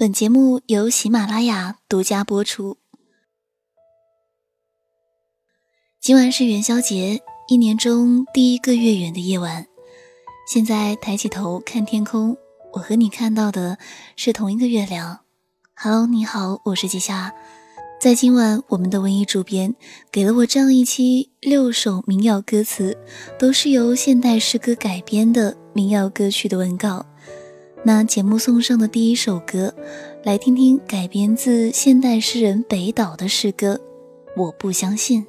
本节目由喜马拉雅独家播出。今晚是元宵节，一年中第一个月圆的夜晚。现在抬起头看天空，我和你看到的是同一个月亮。Hello，你好，我是季夏。在今晚，我们的文艺主编给了我这样一期六首民谣歌词，都是由现代诗歌改编的民谣歌曲的文稿。那节目送上的第一首歌，来听听改编自现代诗人北岛的诗歌《我不相信》。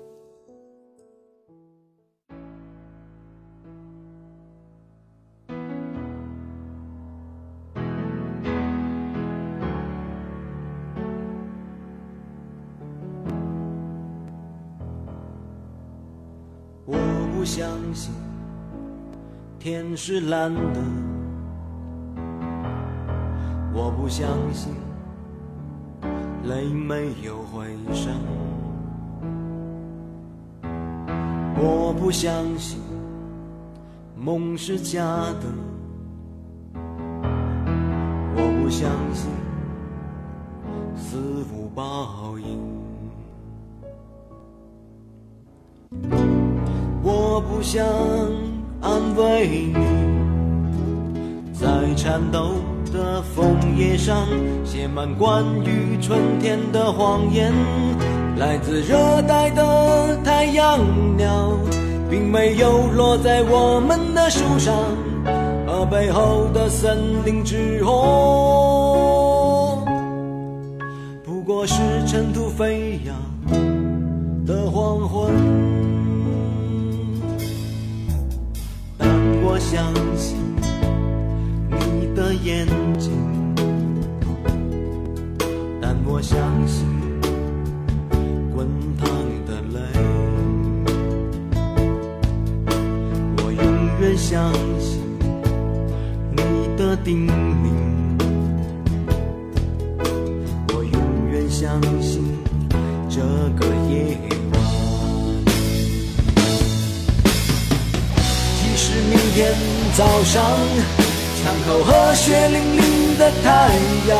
我不相信天是蓝的。我不相信泪没有回声，我不相信梦是假的，我不相信死无报应，我不想安慰你，在颤抖。的枫叶上写满关于春天的谎言，来自热带的太阳鸟，并没有落在我们的树上，而背后的森林之红，不过是尘土飞扬的黄昏。但我相信。眼睛，但我相信滚烫的泪。我永远相信你的叮太阳，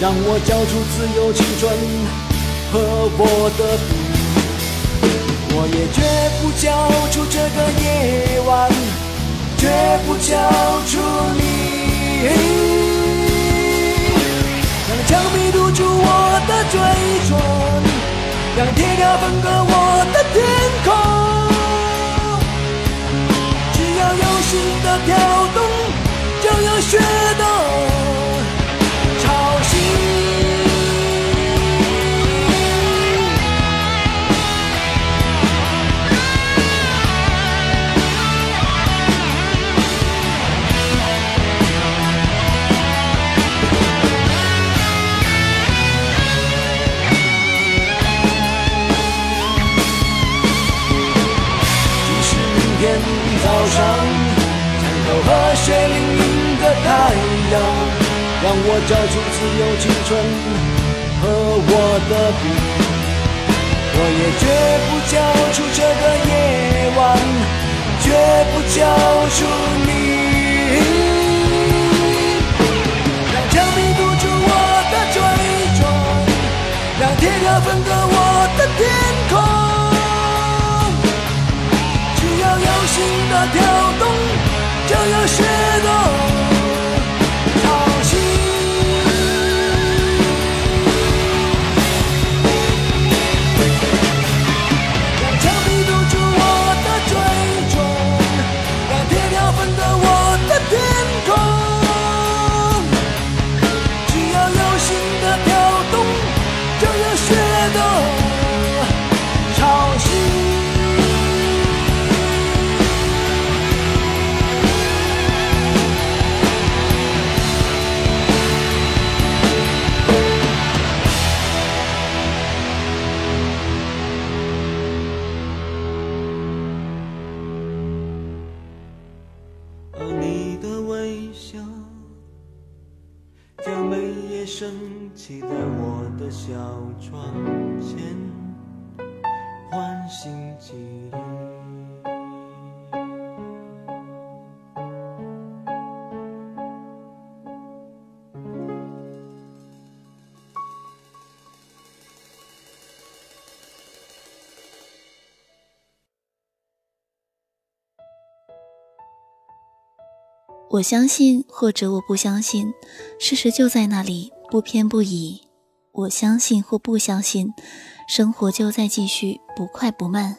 让我交出自由青春和我的笔，我也绝不交出这个夜晚，绝不交出你。让枪毙堵住我的嘴唇，让铁条分割我的天空，只要有心的跳动。就有血的。的跳动，就要学。我相信，或者我不相信，事实就在那里，不偏不倚。我相信或不相信，生活就在继续，不快不慢。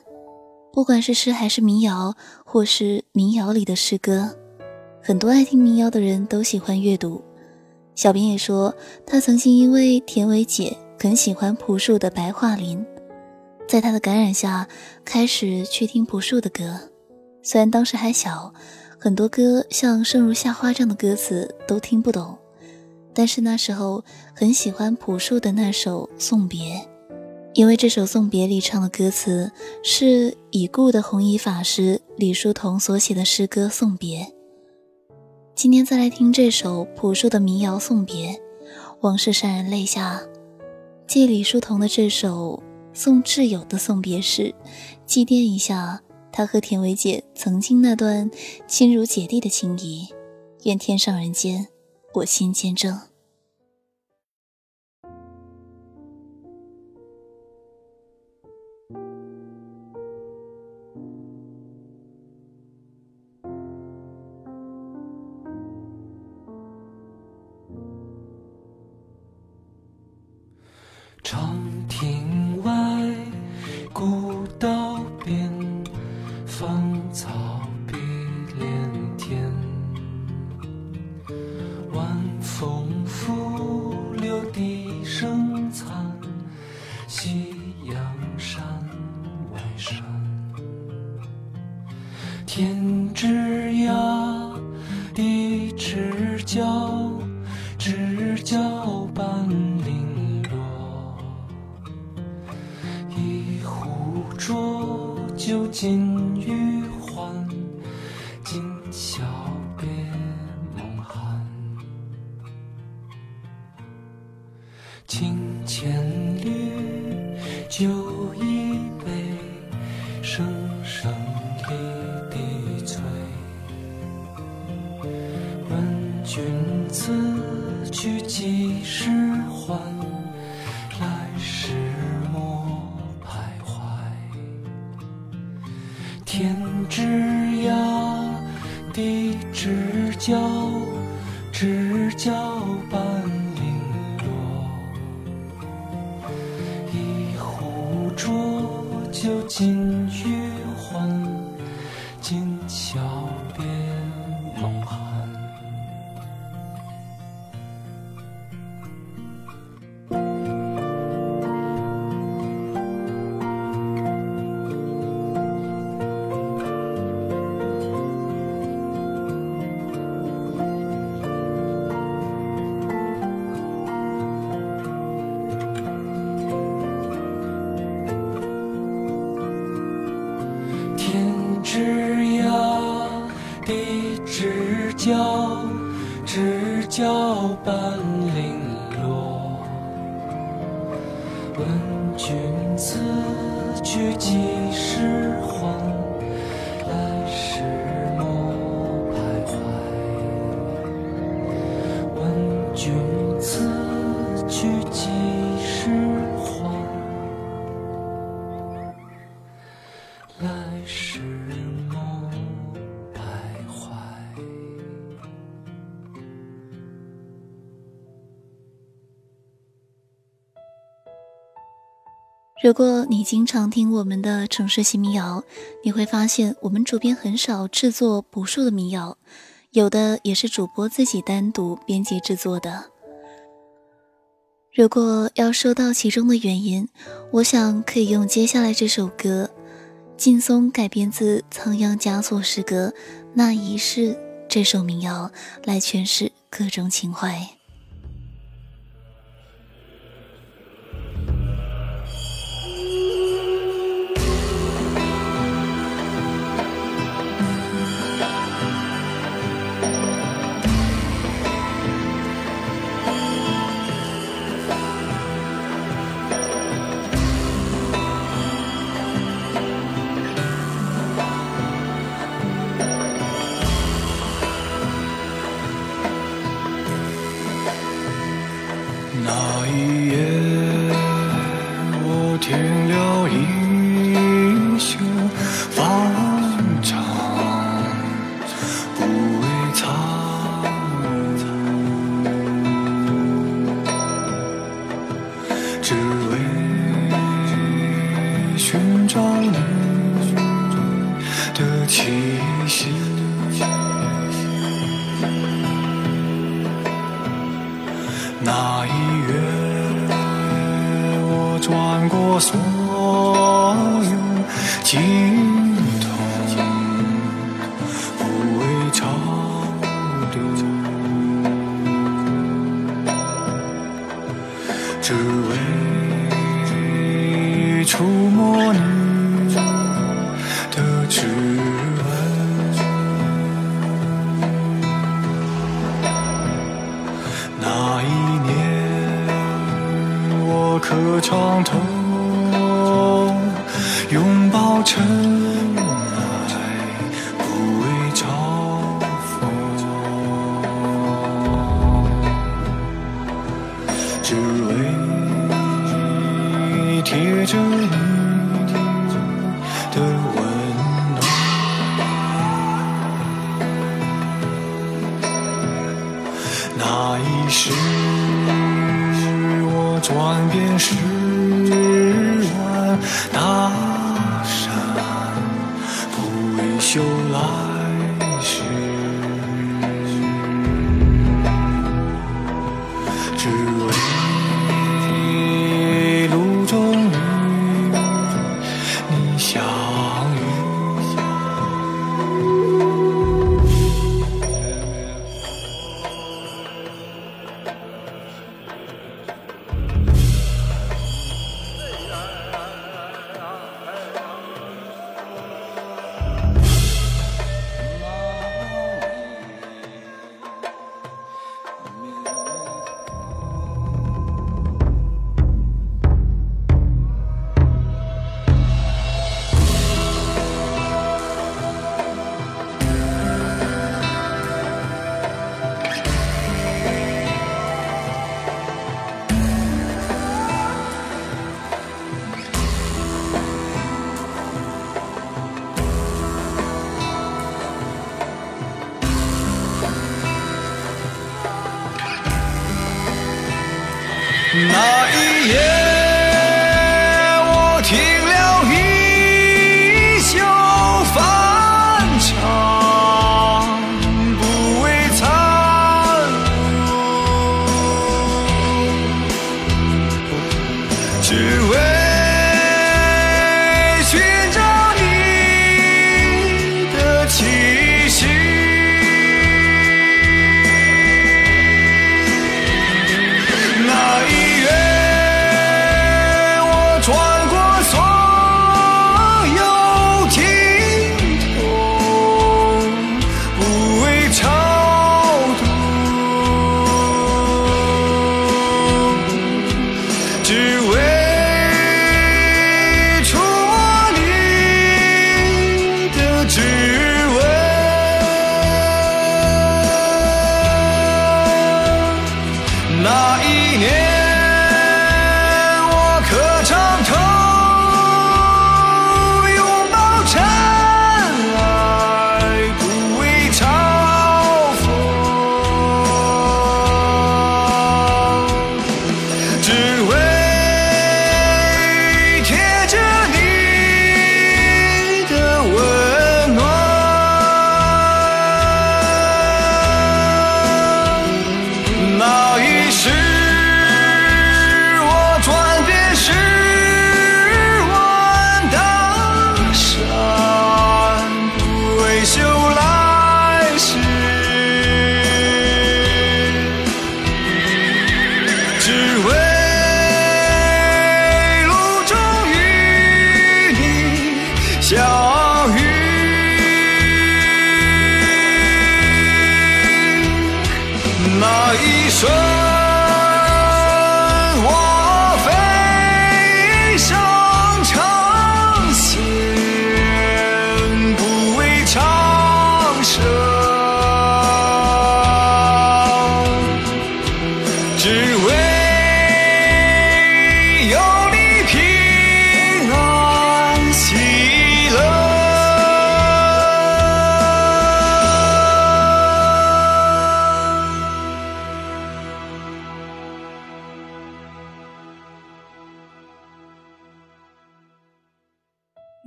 不管是诗还是民谣，或是民谣里的诗歌，很多爱听民谣的人都喜欢阅读。小编也说，他曾经因为田维姐很喜欢朴树的《白桦林》，在他的感染下，开始去听朴树的歌。虽然当时还小，很多歌像《生如夏花》这样的歌词都听不懂，但是那时候很喜欢朴树的那首《送别》。因为这首《送别》里唱的歌词是已故的弘一法师李叔同所写的诗歌《送别》。今天再来听这首朴树的民谣《送别》，往事潸然泪下。借李叔同的这首送挚友的送别诗，祭奠一下他和田维姐曾经那段亲如姐弟的情谊。愿天上人间，我心见证。究竟如果你经常听我们的城市新民谣，你会发现我们主编很少制作不数的民谣，有的也是主播自己单独编辑制作的。如果要说到其中的原因，我想可以用接下来这首歌，劲松改编自仓央嘉措诗歌《那一世》这首民谣来诠释各种情怀。拥抱尘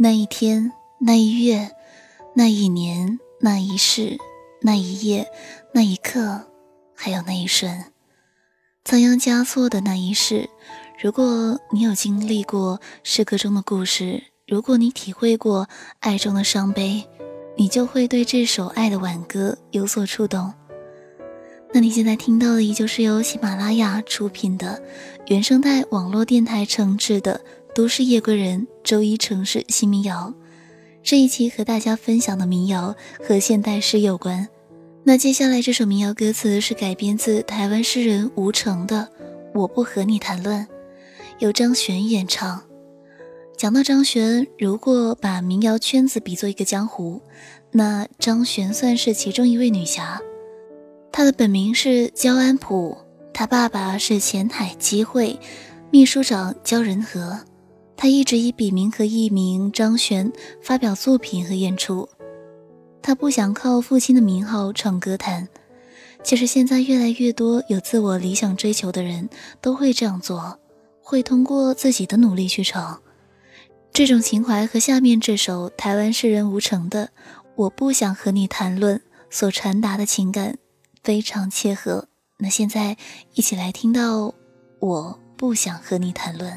那一天，那一月，那一年，那一世，那一夜，那一刻，还有那一瞬，仓央嘉措的那一世，如果你有经历过诗歌中的故事，如果你体会过爱中的伤悲，你就会对这首爱的挽歌有所触动。那你现在听到的依旧是由喜马拉雅出品的原生态网络电台承制的《都市夜归人》周一城市新民谣。这一期和大家分享的民谣和现代诗有关。那接下来这首民谣歌词是改编自台湾诗人吴成的《我不和你谈论》，由张悬演唱。讲到张悬，如果把民谣圈子比作一个江湖，那张悬算是其中一位女侠。她的本名是焦安普，她爸爸是前海基会秘书长焦仁和。他一直以笔名和艺名张悬发表作品和演出。他不想靠父亲的名号闯歌坛。其实现在越来越多有自我理想追求的人都会这样做，会通过自己的努力去闯。这种情怀和下面这首台湾诗人吴成的《我不想和你谈论》所传达的情感非常切合。那现在一起来听到《我不想和你谈论》。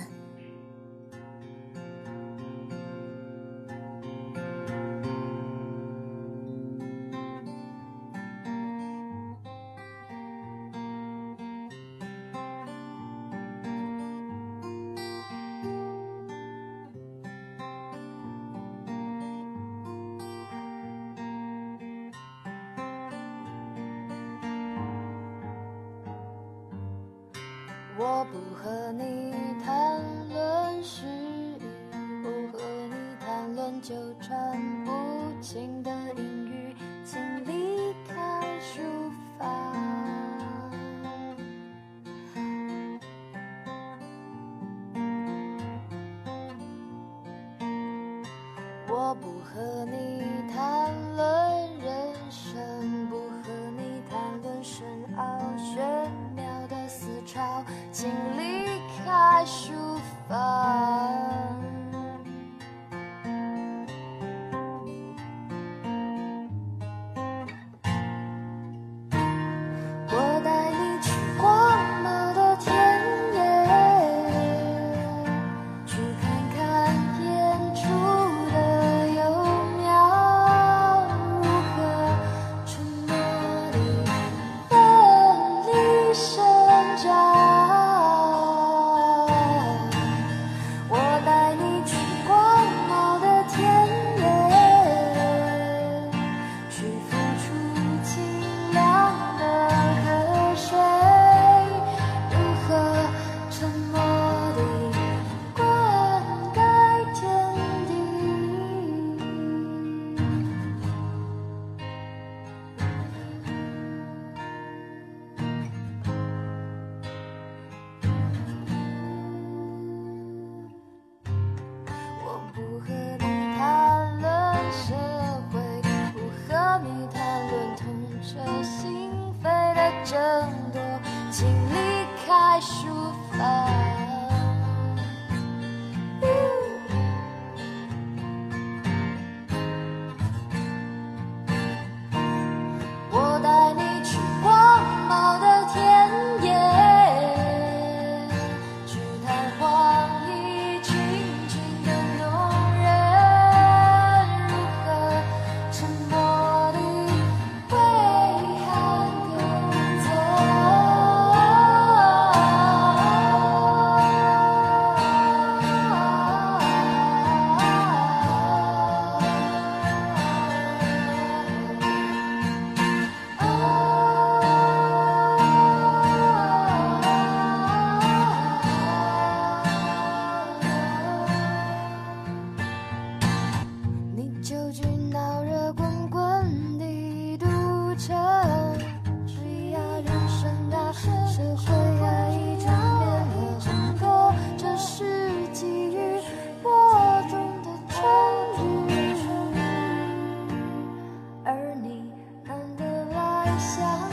我不和你谈论诗意，不和你谈论纠缠。想。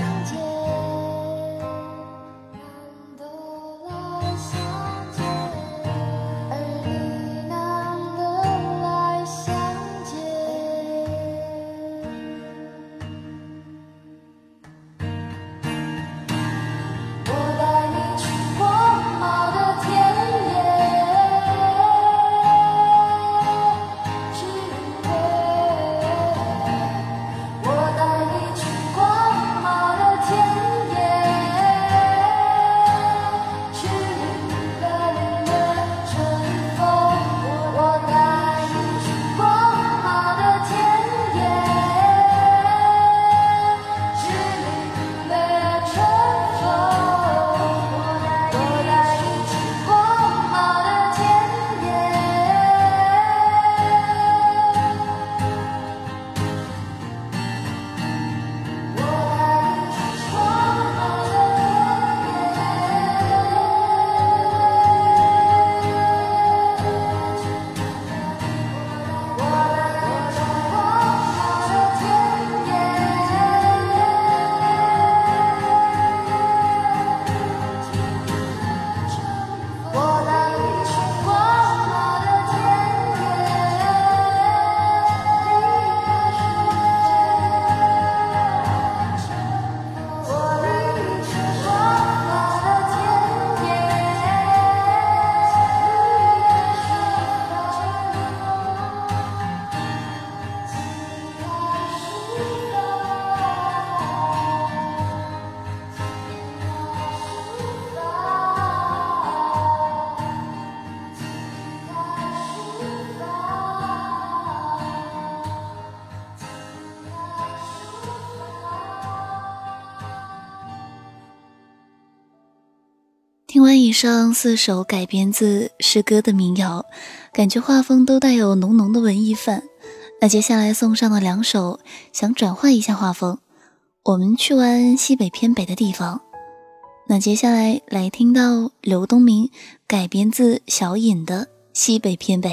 听完以上四首改编自诗歌的民谣，感觉画风都带有浓浓的文艺范。那接下来送上的两首，想转换一下画风，我们去玩西北偏北的地方。那接下来来听到刘东明改编自小隐的《西北偏北》。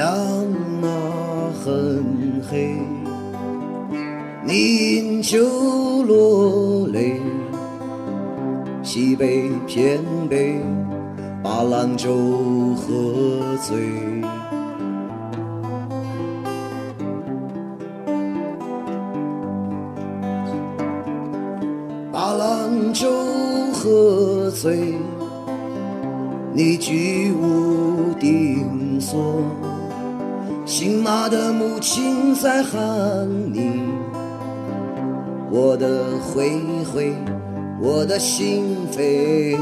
阳啊很黑，饮酒落泪。西北偏北，把兰州喝醉。把兰州喝醉。你居无定所，姓马的母亲在喊你，我的灰灰，我的心扉。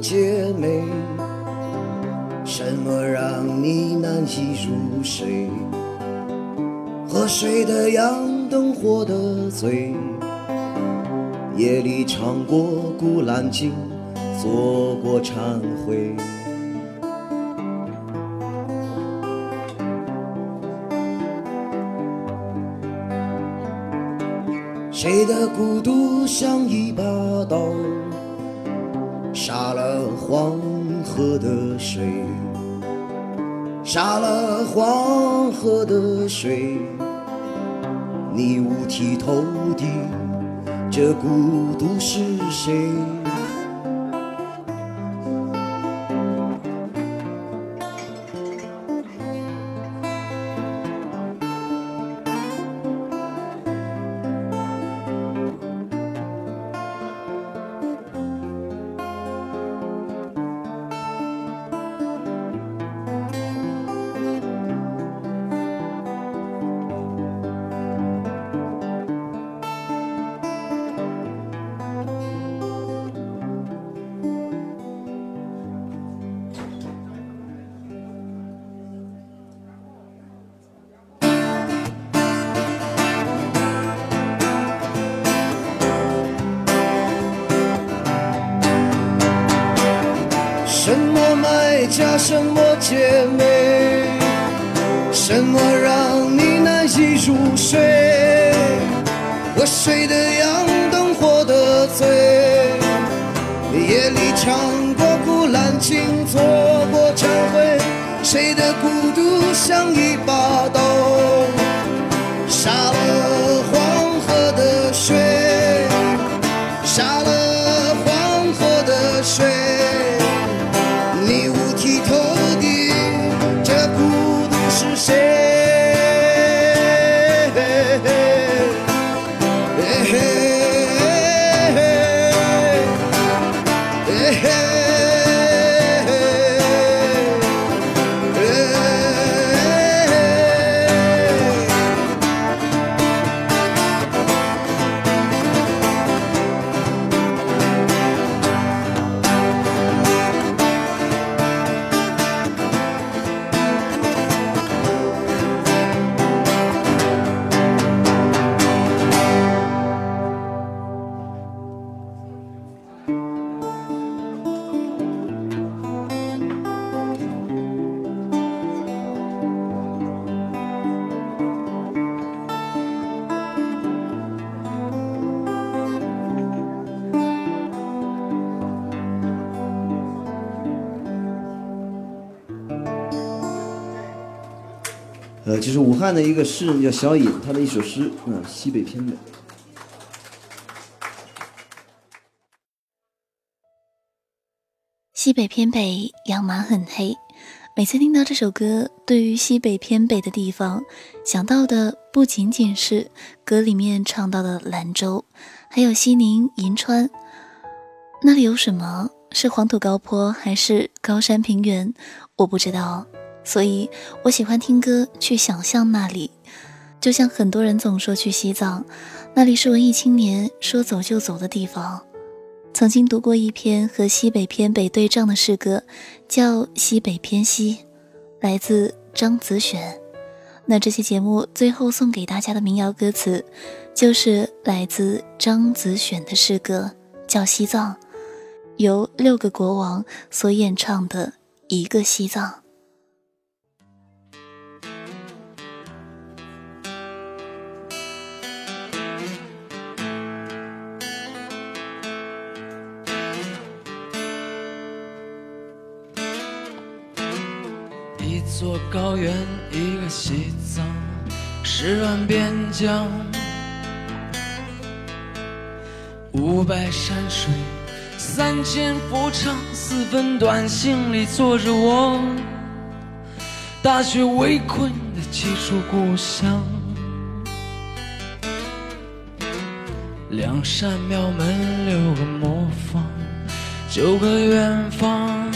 姐妹，什么让你难以入睡？喝水的羊，灯火的醉，夜里唱过《古兰经》，做过忏悔。谁的孤独像一把刀，杀了黄河的水，杀了黄河的水，你五体投地，这孤独是谁？买家，什么姐妹，什么让你难以入睡？我睡的羊，灯火的醉，夜里唱过《古兰经》，做过忏悔。谁的孤独像一把刀，杀了黄河的水，杀了黄河的水。呃，就是武汉的一个诗人叫小隐，他的一首诗，嗯，西北偏北。西北偏北，羊马很黑。每次听到这首歌，对于西北偏北的地方，想到的不仅仅是歌里面唱到的兰州，还有西宁、银川。那里有什么？是黄土高坡，还是高山平原？我不知道。所以我喜欢听歌，去想象那里。就像很多人总说去西藏，那里是文艺青年说走就走的地方。曾经读过一篇和西北偏北对仗的诗歌，叫《西北偏西》，来自张子选。那这期节目最后送给大家的民谣歌词，就是来自张子选的诗歌，叫《西藏》，由六个国王所演唱的一个西藏。草原，一个西藏，十万边疆，五百山水，三千佛唱，四分短信里坐着我，大雪围困的几处故乡，两扇庙门，六个磨坊，九个远方。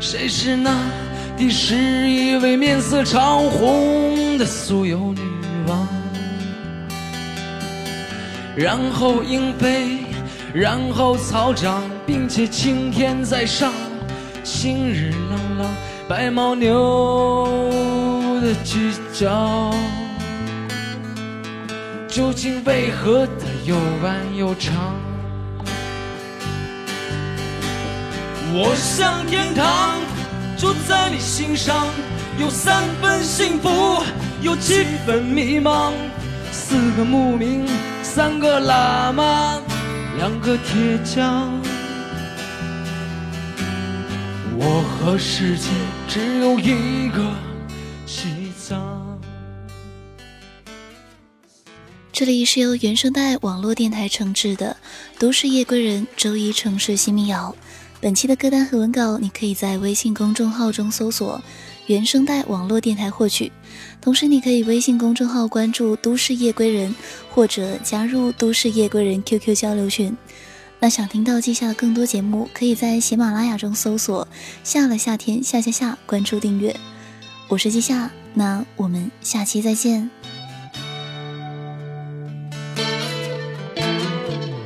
谁是那第十一位面色潮红的酥油女王？然后鹰飞，然后草长，并且青天在上，新日朗朗，白牦牛的犄角，究竟为何它又弯又长？我向天堂，住在你心上，有三分幸福，有七分迷茫。四个牧民，三个喇嘛，两个铁匠。我和世界只有一个西藏。这里是由原声带网络电台承制的《都市夜归人》周一城市新民谣。本期的歌单和文稿，你可以在微信公众号中搜索“原声带网络电台”获取。同时，你可以微信公众号关注“都市夜归人”，或者加入“都市夜归人” QQ 交流群。那想听到季夏的更多节目，可以在喜马拉雅中搜索“夏了夏天夏夏夏”，关注订阅。我是季夏，那我们下期再见。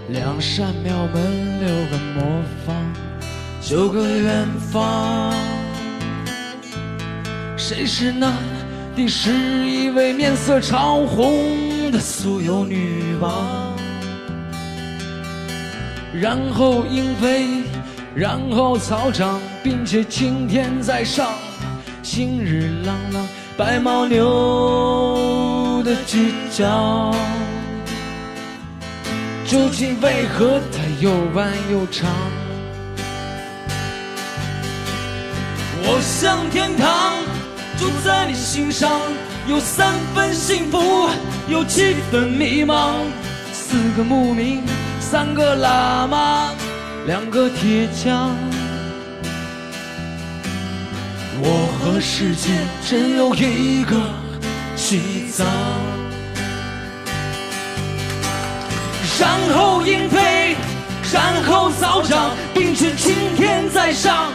两扇庙门，六个磨坊。九个远方，谁是那第十一位面色潮红的酥油女王？然后鹰飞，然后草长，并且青天在上，新日朗朗，白牦牛的犄角，究竟为何它又弯又长？我向天堂，住在你心上，有三分幸福，有七分迷茫。四个牧民，三个喇嘛，两个铁匠。我和世界只有一个西藏。然后鹰飞，然后草长，并且青天在上。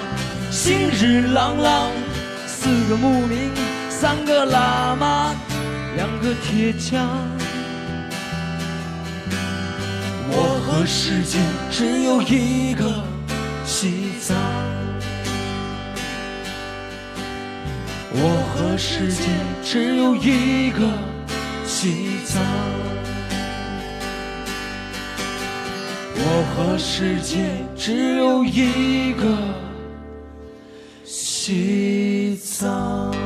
新日朗朗，四个牧民，三个喇嘛，两个铁匠。我和世界只有一个西藏。我和世界只有一个西藏。我和世界只有一个。西藏。